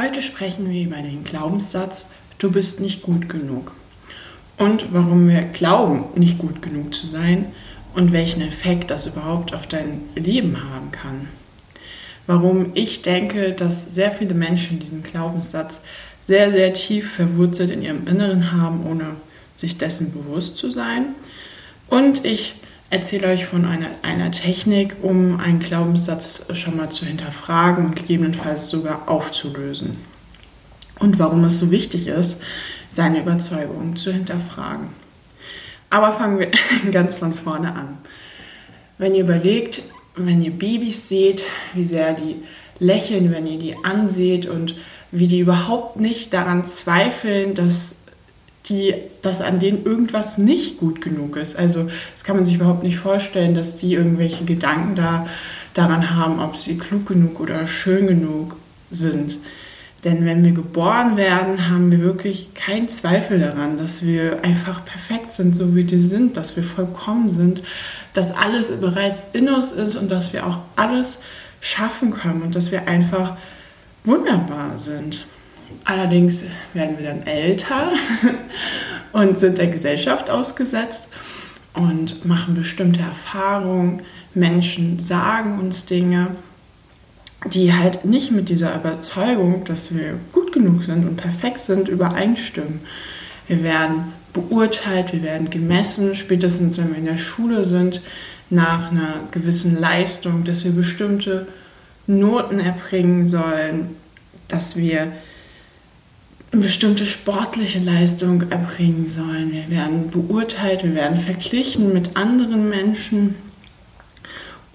Heute sprechen wir über den Glaubenssatz, du bist nicht gut genug. Und warum wir glauben, nicht gut genug zu sein und welchen Effekt das überhaupt auf dein Leben haben kann. Warum ich denke, dass sehr viele Menschen diesen Glaubenssatz sehr, sehr tief verwurzelt in ihrem Inneren haben, ohne sich dessen bewusst zu sein. Und ich erzähle euch von einer, einer Technik, um einen Glaubenssatz schon mal zu hinterfragen und gegebenenfalls sogar aufzulösen. Und warum es so wichtig ist, seine Überzeugungen zu hinterfragen. Aber fangen wir ganz von vorne an. Wenn ihr überlegt, wenn ihr Babys seht, wie sehr die lächeln, wenn ihr die anseht und wie die überhaupt nicht daran zweifeln, dass die, dass an denen irgendwas nicht gut genug ist. Also das kann man sich überhaupt nicht vorstellen, dass die irgendwelche Gedanken da daran haben, ob sie klug genug oder schön genug sind. Denn wenn wir geboren werden, haben wir wirklich keinen Zweifel daran, dass wir einfach perfekt sind, so wie wir sind, dass wir vollkommen sind, dass alles bereits in uns ist und dass wir auch alles schaffen können und dass wir einfach wunderbar sind. Allerdings werden wir dann älter und sind der Gesellschaft ausgesetzt und machen bestimmte Erfahrungen. Menschen sagen uns Dinge die halt nicht mit dieser Überzeugung, dass wir gut genug sind und perfekt sind, übereinstimmen. Wir werden beurteilt, wir werden gemessen, spätestens wenn wir in der Schule sind, nach einer gewissen Leistung, dass wir bestimmte Noten erbringen sollen, dass wir bestimmte sportliche Leistung erbringen sollen. Wir werden beurteilt, wir werden verglichen mit anderen Menschen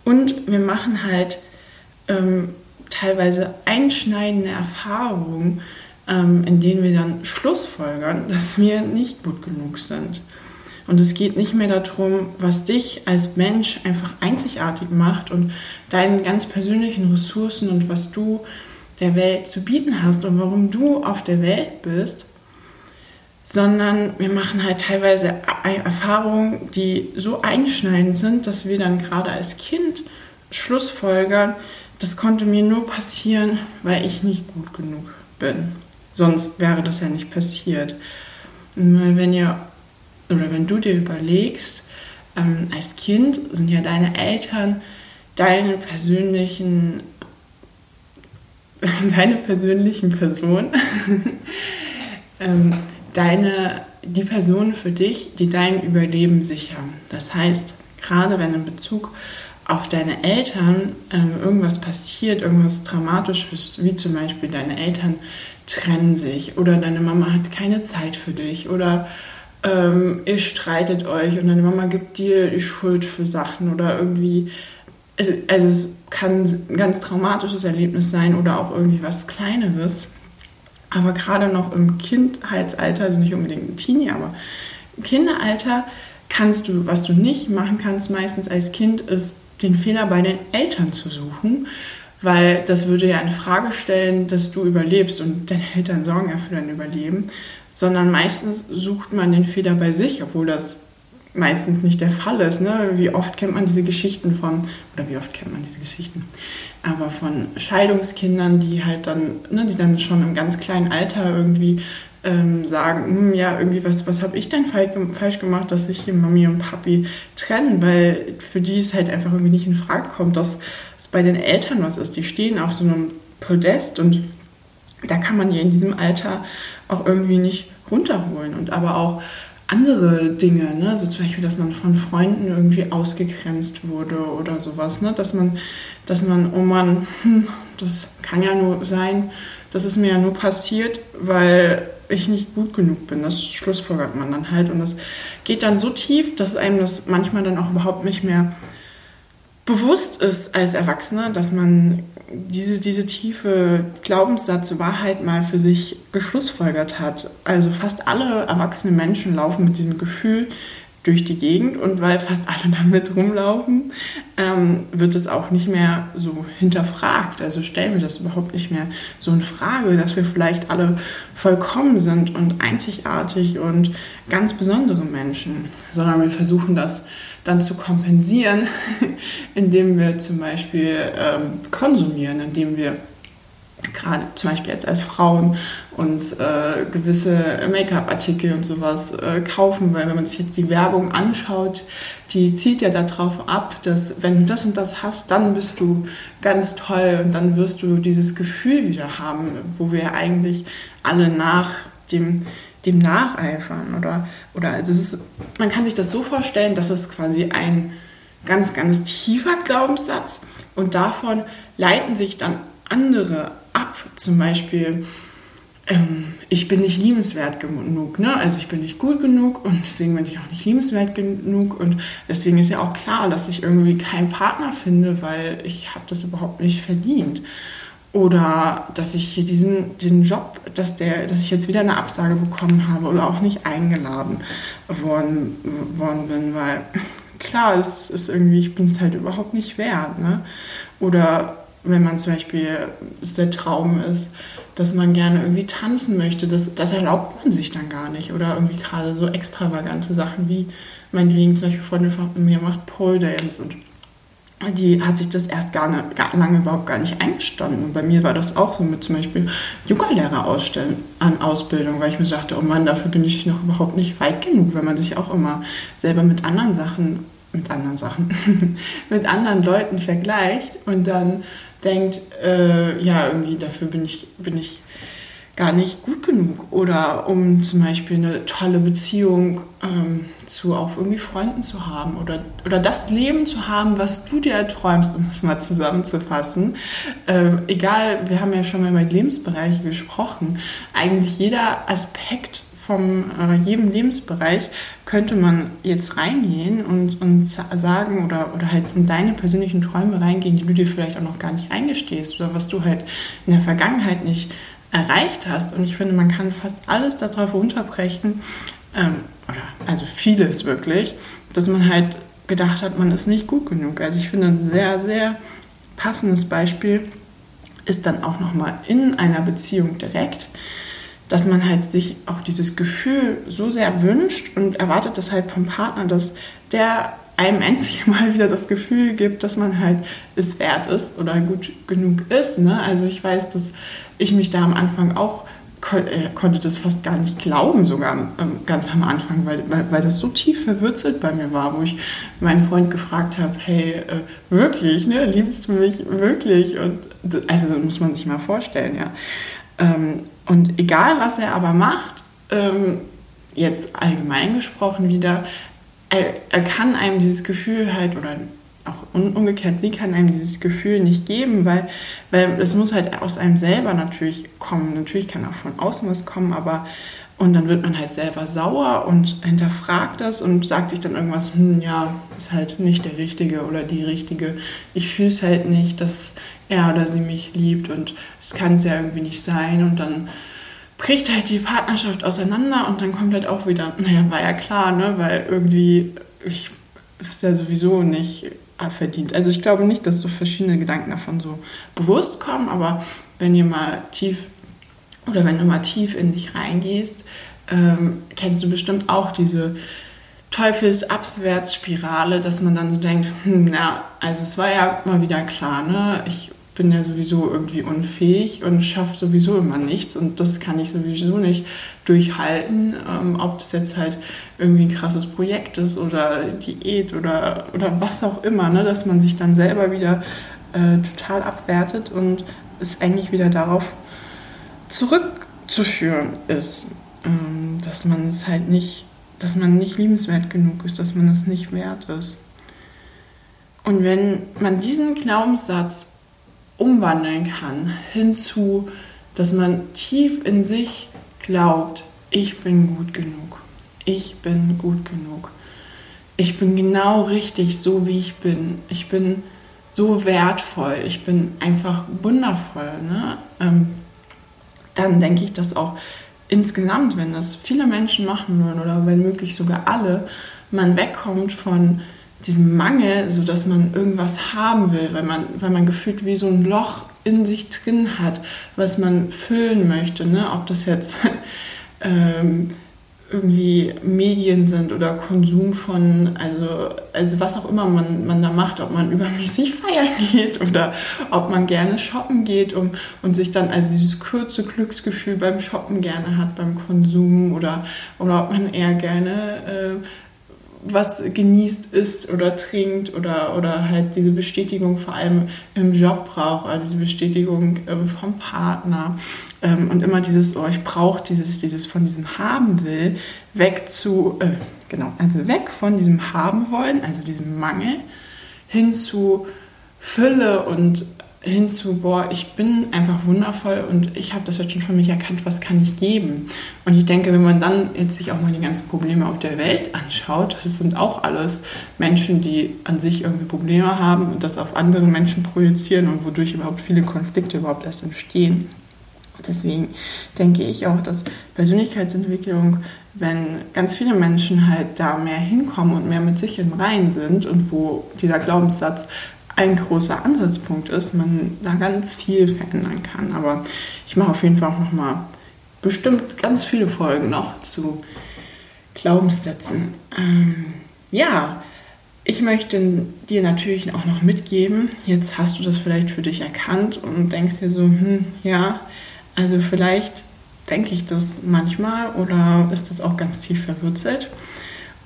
und wir machen halt ähm, teilweise einschneidende Erfahrungen, ähm, in denen wir dann schlussfolgern, dass wir nicht gut genug sind. Und es geht nicht mehr darum, was dich als Mensch einfach einzigartig macht und deinen ganz persönlichen Ressourcen und was du der Welt zu bieten hast und warum du auf der Welt bist, sondern wir machen halt teilweise Erfahrungen, die so einschneidend sind, dass wir dann gerade als Kind Schlussfolgern, das konnte mir nur passieren, weil ich nicht gut genug bin. Sonst wäre das ja nicht passiert. Wenn ihr oder wenn du dir überlegst, ähm, als Kind sind ja deine Eltern deine persönlichen deine persönlichen Personen, ähm, deine, die Personen für dich, die dein Überleben sichern. Das heißt, gerade wenn in Bezug auf deine Eltern ähm, irgendwas passiert, irgendwas Dramatisches, wie zum Beispiel deine Eltern trennen sich oder deine Mama hat keine Zeit für dich oder ähm, ihr streitet euch und deine Mama gibt dir die Schuld für Sachen oder irgendwie, also, also es kann ein ganz traumatisches Erlebnis sein oder auch irgendwie was Kleineres. Aber gerade noch im Kindheitsalter, also nicht unbedingt im Teenie, aber im Kinderalter kannst du, was du nicht machen kannst meistens als Kind, ist den Fehler bei den Eltern zu suchen, weil das würde ja in Frage stellen, dass du überlebst und deine Eltern sorgen ja für dein Überleben, sondern meistens sucht man den Fehler bei sich, obwohl das meistens nicht der Fall ist. Ne? Wie oft kennt man diese Geschichten von, oder wie oft kennt man diese Geschichten, aber von Scheidungskindern, die halt dann, ne, die dann schon im ganz kleinen Alter irgendwie ähm, sagen, hm, ja, irgendwie, was, was habe ich denn falsch gemacht, dass sich hier Mami und Papi trennen, weil für die es halt einfach irgendwie nicht in Frage kommt, dass es bei den Eltern was ist. Die stehen auf so einem Podest und da kann man ja in diesem Alter auch irgendwie nicht runterholen. Und aber auch andere Dinge, ne? so zum Beispiel, dass man von Freunden irgendwie ausgegrenzt wurde oder sowas, ne? dass man, dass man, oh Mann, hm, das kann ja nur sein, das ist mir ja nur passiert, weil ich nicht gut genug bin. Das schlussfolgert man dann halt und das geht dann so tief, dass einem das manchmal dann auch überhaupt nicht mehr bewusst ist als Erwachsener, dass man diese, diese tiefe Glaubenssatz Wahrheit mal für sich geschlussfolgert hat. Also fast alle erwachsenen Menschen laufen mit diesem Gefühl durch die Gegend und weil fast alle damit rumlaufen, ähm, wird es auch nicht mehr so hinterfragt. Also stellen wir das überhaupt nicht mehr so in Frage, dass wir vielleicht alle vollkommen sind und einzigartig und ganz besondere Menschen, sondern wir versuchen das dann zu kompensieren, indem wir zum Beispiel ähm, konsumieren, indem wir gerade zum Beispiel jetzt als Frauen uns äh, gewisse Make-up-Artikel und sowas äh, kaufen, weil wenn man sich jetzt die Werbung anschaut, die zielt ja darauf ab, dass wenn du das und das hast, dann bist du ganz toll und dann wirst du dieses Gefühl wieder haben, wo wir eigentlich alle nach dem dem nacheifern oder oder also es ist, man kann sich das so vorstellen, dass es quasi ein ganz ganz tiefer Glaubenssatz und davon leiten sich dann andere ab. Zum Beispiel, ähm, ich bin nicht liebenswert genug, ne? also ich bin nicht gut genug und deswegen bin ich auch nicht liebenswert genug und deswegen ist ja auch klar, dass ich irgendwie keinen Partner finde, weil ich habe das überhaupt nicht verdient. Oder dass ich hier diesen den Job, dass, der, dass ich jetzt wieder eine Absage bekommen habe oder auch nicht eingeladen worden, worden bin, weil klar, das ist irgendwie, ich bin es halt überhaupt nicht wert. Ne? Oder wenn man zum Beispiel, es der Traum ist, dass man gerne irgendwie tanzen möchte, das, das erlaubt man sich dann gar nicht. Oder irgendwie gerade so extravagante Sachen wie, meinetwegen zum Beispiel Freundin von mir macht Pole Dance und die hat sich das erst gar, nicht, gar lange überhaupt gar nicht eingestanden. Und bei mir war das auch so mit zum Beispiel Yoga-Lehrer an Ausbildung, weil ich mir dachte, oh Mann, dafür bin ich noch überhaupt nicht weit genug, wenn man sich auch immer selber mit anderen Sachen, mit anderen Sachen, mit anderen Leuten vergleicht und dann denkt, äh, ja, irgendwie dafür bin ich, bin ich gar nicht gut genug. Oder um zum Beispiel eine tolle Beziehung ähm, zu auch irgendwie Freunden zu haben oder, oder das Leben zu haben, was du dir träumst, um das mal zusammenzufassen. Ähm, egal, wir haben ja schon mal über Lebensbereiche gesprochen. Eigentlich jeder Aspekt von äh, jedem Lebensbereich könnte man jetzt reingehen und, und sagen oder, oder halt in deine persönlichen Träume reingehen, die du dir vielleicht auch noch gar nicht eingestehst oder was du halt in der Vergangenheit nicht erreicht hast. Und ich finde, man kann fast alles darauf runterbrechen, ähm, oder also vieles wirklich, dass man halt gedacht hat, man ist nicht gut genug. Also ich finde, ein sehr, sehr passendes Beispiel ist dann auch nochmal in einer Beziehung direkt dass man halt sich auch dieses Gefühl so sehr wünscht und erwartet das halt vom Partner, dass der einem endlich mal wieder das Gefühl gibt, dass man halt es wert ist oder gut genug ist. Ne? Also ich weiß, dass ich mich da am Anfang auch äh, konnte das fast gar nicht glauben, sogar ähm, ganz am Anfang, weil, weil, weil das so tief verwurzelt bei mir war, wo ich meinen Freund gefragt habe, hey, äh, wirklich, ne, liebst du mich wirklich? Und also das muss man sich mal vorstellen, ja. Und egal, was er aber macht, ähm, jetzt allgemein gesprochen wieder, er, er, kann einem dieses Gefühl halt, oder auch umgekehrt, sie kann einem dieses Gefühl nicht geben, weil, weil es muss halt aus einem selber natürlich kommen. Natürlich kann auch von außen was kommen, aber und dann wird man halt selber sauer und hinterfragt das und sagt sich dann irgendwas, hm, ja, ist halt nicht der Richtige oder die Richtige. Ich fühle es halt nicht, dass er oder sie mich liebt und es kann es ja irgendwie nicht sein. Und dann bricht halt die Partnerschaft auseinander und dann kommt halt auch wieder, naja, war ja klar, ne, weil irgendwie ich ist ja sowieso nicht verdient. Also ich glaube nicht, dass so verschiedene Gedanken davon so bewusst kommen, aber wenn ihr mal tief oder wenn du mal tief in dich reingehst, ähm, kennst du bestimmt auch diese Teufelsabwärtsspirale, dass man dann so denkt, hm, na, also es war ja mal wieder klar, ne? Ich bin ja sowieso irgendwie unfähig und schaffe sowieso immer nichts und das kann ich sowieso nicht durchhalten, ähm, ob das jetzt halt irgendwie ein krasses Projekt ist oder Diät oder, oder was auch immer, ne? dass man sich dann selber wieder äh, total abwertet und es eigentlich wieder darauf zurückzuführen ist, ähm, dass man es halt nicht dass man nicht liebenswert genug ist, dass man das nicht wert ist. Und wenn man diesen Glaubenssatz umwandeln kann hinzu, dass man tief in sich glaubt, ich bin gut genug, ich bin gut genug, ich bin genau richtig so, wie ich bin, ich bin so wertvoll, ich bin einfach wundervoll, ne? Ähm, dann denke ich, dass auch insgesamt, wenn das viele Menschen machen würden oder wenn möglich sogar alle, man wegkommt von diesem Mangel, sodass man irgendwas haben will, weil man, weil man gefühlt wie so ein Loch in sich drin hat, was man füllen möchte. Ne? Ob das jetzt ähm, irgendwie Medien sind oder Konsum von, also, also was auch immer man, man da macht, ob man übermäßig feiern geht oder ob man gerne shoppen geht um, und sich dann also dieses kurze Glücksgefühl beim Shoppen gerne hat, beim Konsum oder, oder ob man eher gerne äh, was genießt, isst oder trinkt oder, oder halt diese Bestätigung vor allem im Job braucht, oder diese Bestätigung ähm, vom Partner ähm, und immer dieses, oh, ich brauche dieses, dieses von diesem haben will, weg zu, äh, genau, also weg von diesem haben wollen, also diesem Mangel, hin zu Fülle und hinzu, boah, ich bin einfach wundervoll und ich habe das jetzt schon für mich erkannt, was kann ich geben? Und ich denke, wenn man dann jetzt sich auch mal die ganzen Probleme auf der Welt anschaut, das sind auch alles Menschen, die an sich irgendwie Probleme haben und das auf andere Menschen projizieren und wodurch überhaupt viele Konflikte überhaupt erst entstehen. Deswegen denke ich auch, dass Persönlichkeitsentwicklung, wenn ganz viele Menschen halt da mehr hinkommen und mehr mit sich im Reinen sind und wo dieser Glaubenssatz ein großer Ansatzpunkt ist, man da ganz viel verändern kann. Aber ich mache auf jeden Fall auch noch mal bestimmt ganz viele Folgen noch zu Glaubenssätzen. Ähm, ja, ich möchte dir natürlich auch noch mitgeben, jetzt hast du das vielleicht für dich erkannt und denkst dir so, hm, ja, also vielleicht denke ich das manchmal oder ist das auch ganz tief verwurzelt.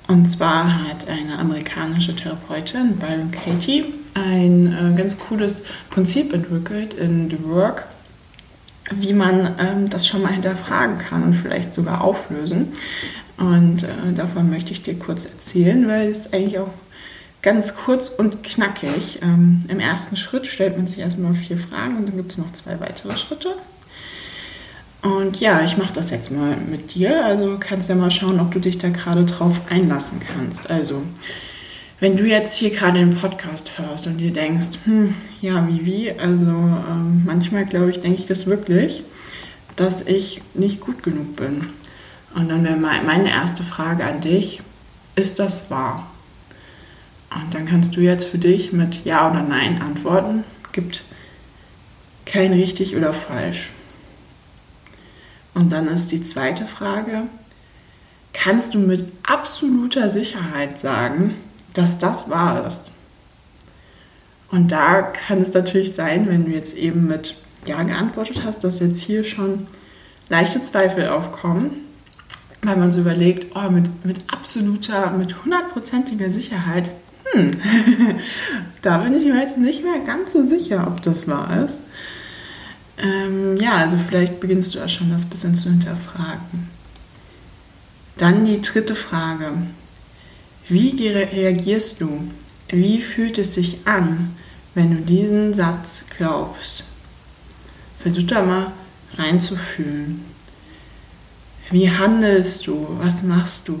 Und zwar hat eine amerikanische Therapeutin, Byron Katie, ein äh, ganz cooles Prinzip entwickelt in The Work, wie man ähm, das schon mal hinterfragen kann und vielleicht sogar auflösen. Und äh, davon möchte ich dir kurz erzählen, weil es eigentlich auch ganz kurz und knackig. Ähm, Im ersten Schritt stellt man sich erstmal vier Fragen und dann gibt es noch zwei weitere Schritte. Und ja, ich mache das jetzt mal mit dir. Also kannst ja mal schauen, ob du dich da gerade drauf einlassen kannst. Also, wenn du jetzt hier gerade den Podcast hörst und dir denkst, hm, ja, wie, wie, also ähm, manchmal glaube ich, denke ich das wirklich, dass ich nicht gut genug bin. Und dann wäre meine erste Frage an dich, ist das wahr? Und dann kannst du jetzt für dich mit Ja oder Nein antworten. Gibt kein richtig oder falsch. Und dann ist die zweite Frage, kannst du mit absoluter Sicherheit sagen, dass das wahr ist? Und da kann es natürlich sein, wenn du jetzt eben mit Ja geantwortet hast, dass jetzt hier schon leichte Zweifel aufkommen, weil man so überlegt, oh, mit, mit absoluter, mit hundertprozentiger Sicherheit, hm, da bin ich mir jetzt nicht mehr ganz so sicher, ob das wahr ist. Ähm, ja, also vielleicht beginnst du ja schon das bisschen zu hinterfragen. Dann die dritte Frage. Wie reagierst du? Wie fühlt es sich an, wenn du diesen Satz glaubst? Versuch da mal reinzufühlen. Wie handelst du? Was machst du?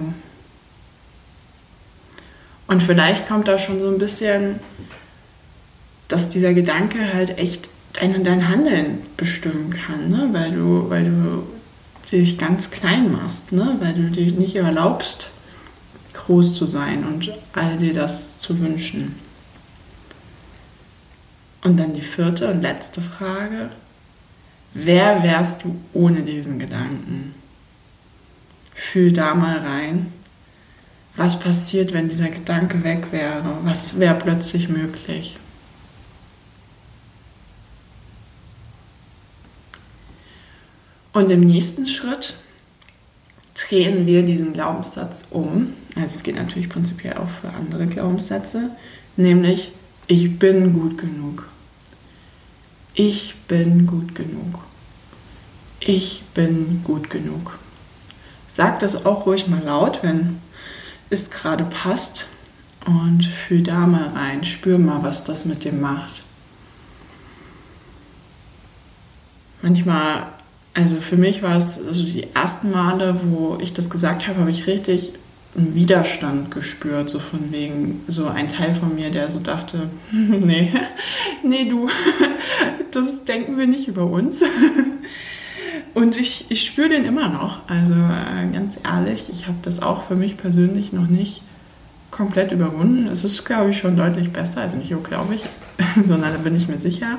Und vielleicht kommt da schon so ein bisschen, dass dieser Gedanke halt echt dein, dein Handeln bestimmen kann, ne? weil, du, weil du dich ganz klein machst, ne? weil du dir nicht erlaubst, groß zu sein und all dir das zu wünschen. Und dann die vierte und letzte Frage. Wer wärst du ohne diesen Gedanken? Fühl da mal rein. Was passiert, wenn dieser Gedanke weg wäre? Was wäre plötzlich möglich? Und im nächsten Schritt drehen wir diesen Glaubenssatz um. Also es geht natürlich prinzipiell auch für andere Glaubenssätze, nämlich ich bin gut genug. Ich bin gut genug. Ich bin gut genug. sag das auch ruhig mal laut, wenn es gerade passt. Und fühl da mal rein, spür mal, was das mit dir macht. Manchmal, also für mich war es also die ersten Male, wo ich das gesagt habe, habe ich richtig einen Widerstand gespürt, so von wegen, so ein Teil von mir, der so dachte, nee, nee, du, das denken wir nicht über uns. Und ich, ich spüre den immer noch. Also äh, ganz ehrlich, ich habe das auch für mich persönlich noch nicht komplett überwunden. Es ist, glaube ich, schon deutlich besser. Also nicht nur glaube ich, sondern da bin ich mir sicher.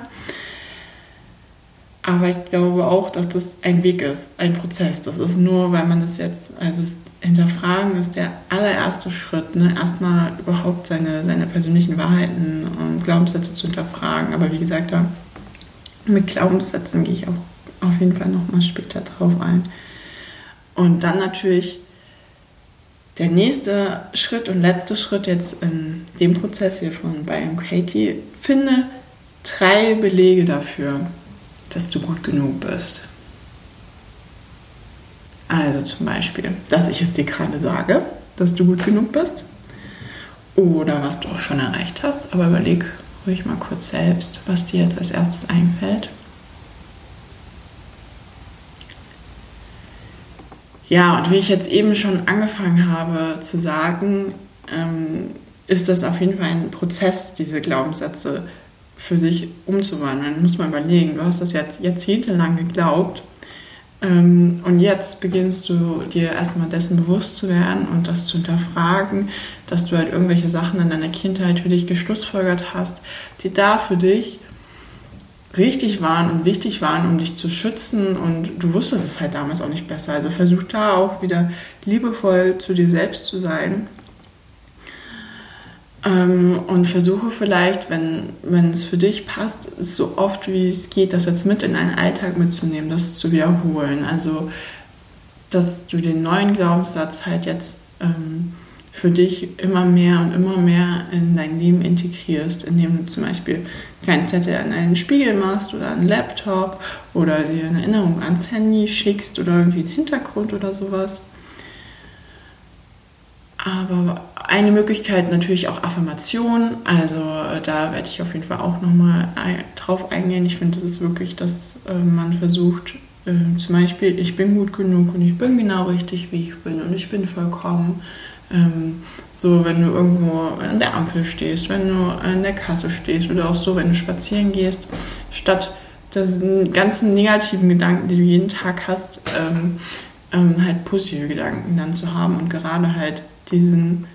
Aber ich glaube auch, dass das ein Weg ist, ein Prozess. Das ist nur, weil man das jetzt, also hinterfragen ist der allererste Schritt, ne? erstmal überhaupt seine, seine persönlichen Wahrheiten und Glaubenssätze zu hinterfragen. Aber wie gesagt, da mit Glaubenssätzen gehe ich auch auf jeden Fall nochmal später drauf ein. Und dann natürlich der nächste Schritt und letzte Schritt jetzt in dem Prozess hier von Byron Katie, finde drei Belege dafür, dass du gut genug bist. Also zum Beispiel, dass ich es dir gerade sage, dass du gut genug bist. Oder was du auch schon erreicht hast. Aber überleg ruhig mal kurz selbst, was dir jetzt als erstes einfällt. Ja, und wie ich jetzt eben schon angefangen habe zu sagen, ähm, ist das auf jeden Fall ein Prozess, diese Glaubenssätze für sich umzuwandeln. Muss man überlegen, du hast das jetzt jahrzehntelang geglaubt ähm, und jetzt beginnst du dir erstmal dessen bewusst zu werden und das zu hinterfragen, dass du halt irgendwelche Sachen in deiner Kindheit für dich geschlussfolgert hast, die da für dich richtig waren und wichtig waren, um dich zu schützen und du wusstest es halt damals auch nicht besser. Also versuch da auch wieder liebevoll zu dir selbst zu sein ähm, und versuche vielleicht, wenn, es für dich passt, so oft wie es geht, das jetzt mit in deinen Alltag mitzunehmen, das zu wiederholen. Also, dass du den neuen Glaubenssatz halt jetzt ähm, für dich immer mehr und immer mehr in dein Leben integrierst, indem du zum Beispiel keinen Zettel an einen Spiegel machst oder einen Laptop oder dir eine Erinnerung ans Handy schickst oder irgendwie einen Hintergrund oder sowas. Aber eine Möglichkeit natürlich auch Affirmation. Also da werde ich auf jeden Fall auch nochmal drauf eingehen. Ich finde, das ist wirklich, dass äh, man versucht, äh, zum Beispiel, ich bin gut genug und ich bin genau richtig, wie ich bin und ich bin vollkommen ähm, so, wenn du irgendwo an der Ampel stehst, wenn du an der Kasse stehst oder auch so, wenn du spazieren gehst, statt diesen ganzen negativen Gedanken, die du jeden Tag hast, ähm, ähm, halt positive Gedanken dann zu haben und gerade halt diesen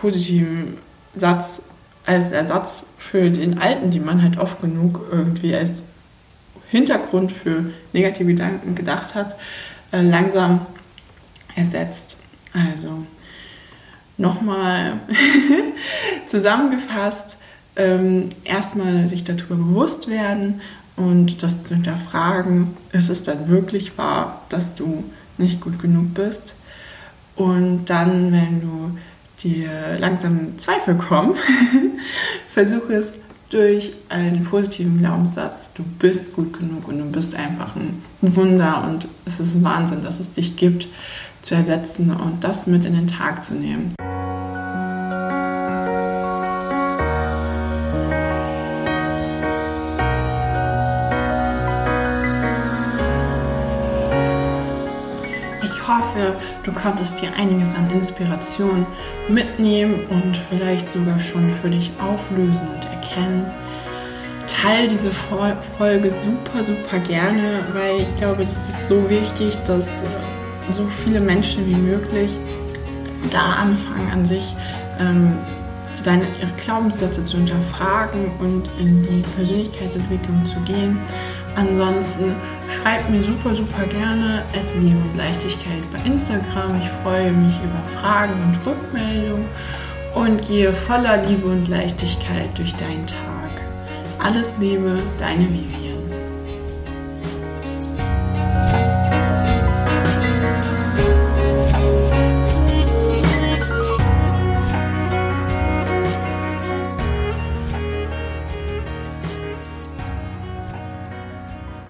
positiven Satz als Ersatz für den alten, die man halt oft genug irgendwie als Hintergrund für negative Gedanken gedacht hat, äh, langsam ersetzt. Also nochmal zusammengefasst, ähm, erstmal sich darüber bewusst werden und das zu hinterfragen, ist es dann wirklich wahr, dass du nicht gut genug bist? Und dann, wenn du dir langsam Zweifel kommen, versuche es durch einen positiven Glaubenssatz, du bist gut genug und du bist einfach ein Wunder und es ist Wahnsinn, dass es dich gibt, zu ersetzen und das mit in den Tag zu nehmen. Hoffe, du konntest dir einiges an Inspiration mitnehmen und vielleicht sogar schon für dich auflösen und erkennen. Teil diese Folge super, super gerne, weil ich glaube, das ist so wichtig, dass so viele Menschen wie möglich da anfangen an sich ähm, seine ihre Glaubenssätze zu hinterfragen und in die Persönlichkeitsentwicklung zu gehen. Ansonsten schreibt mir super, super gerne Liebe und Leichtigkeit bei Instagram. Ich freue mich über Fragen und Rückmeldungen und gehe voller Liebe und Leichtigkeit durch deinen Tag. Alles Liebe, deine Vivi.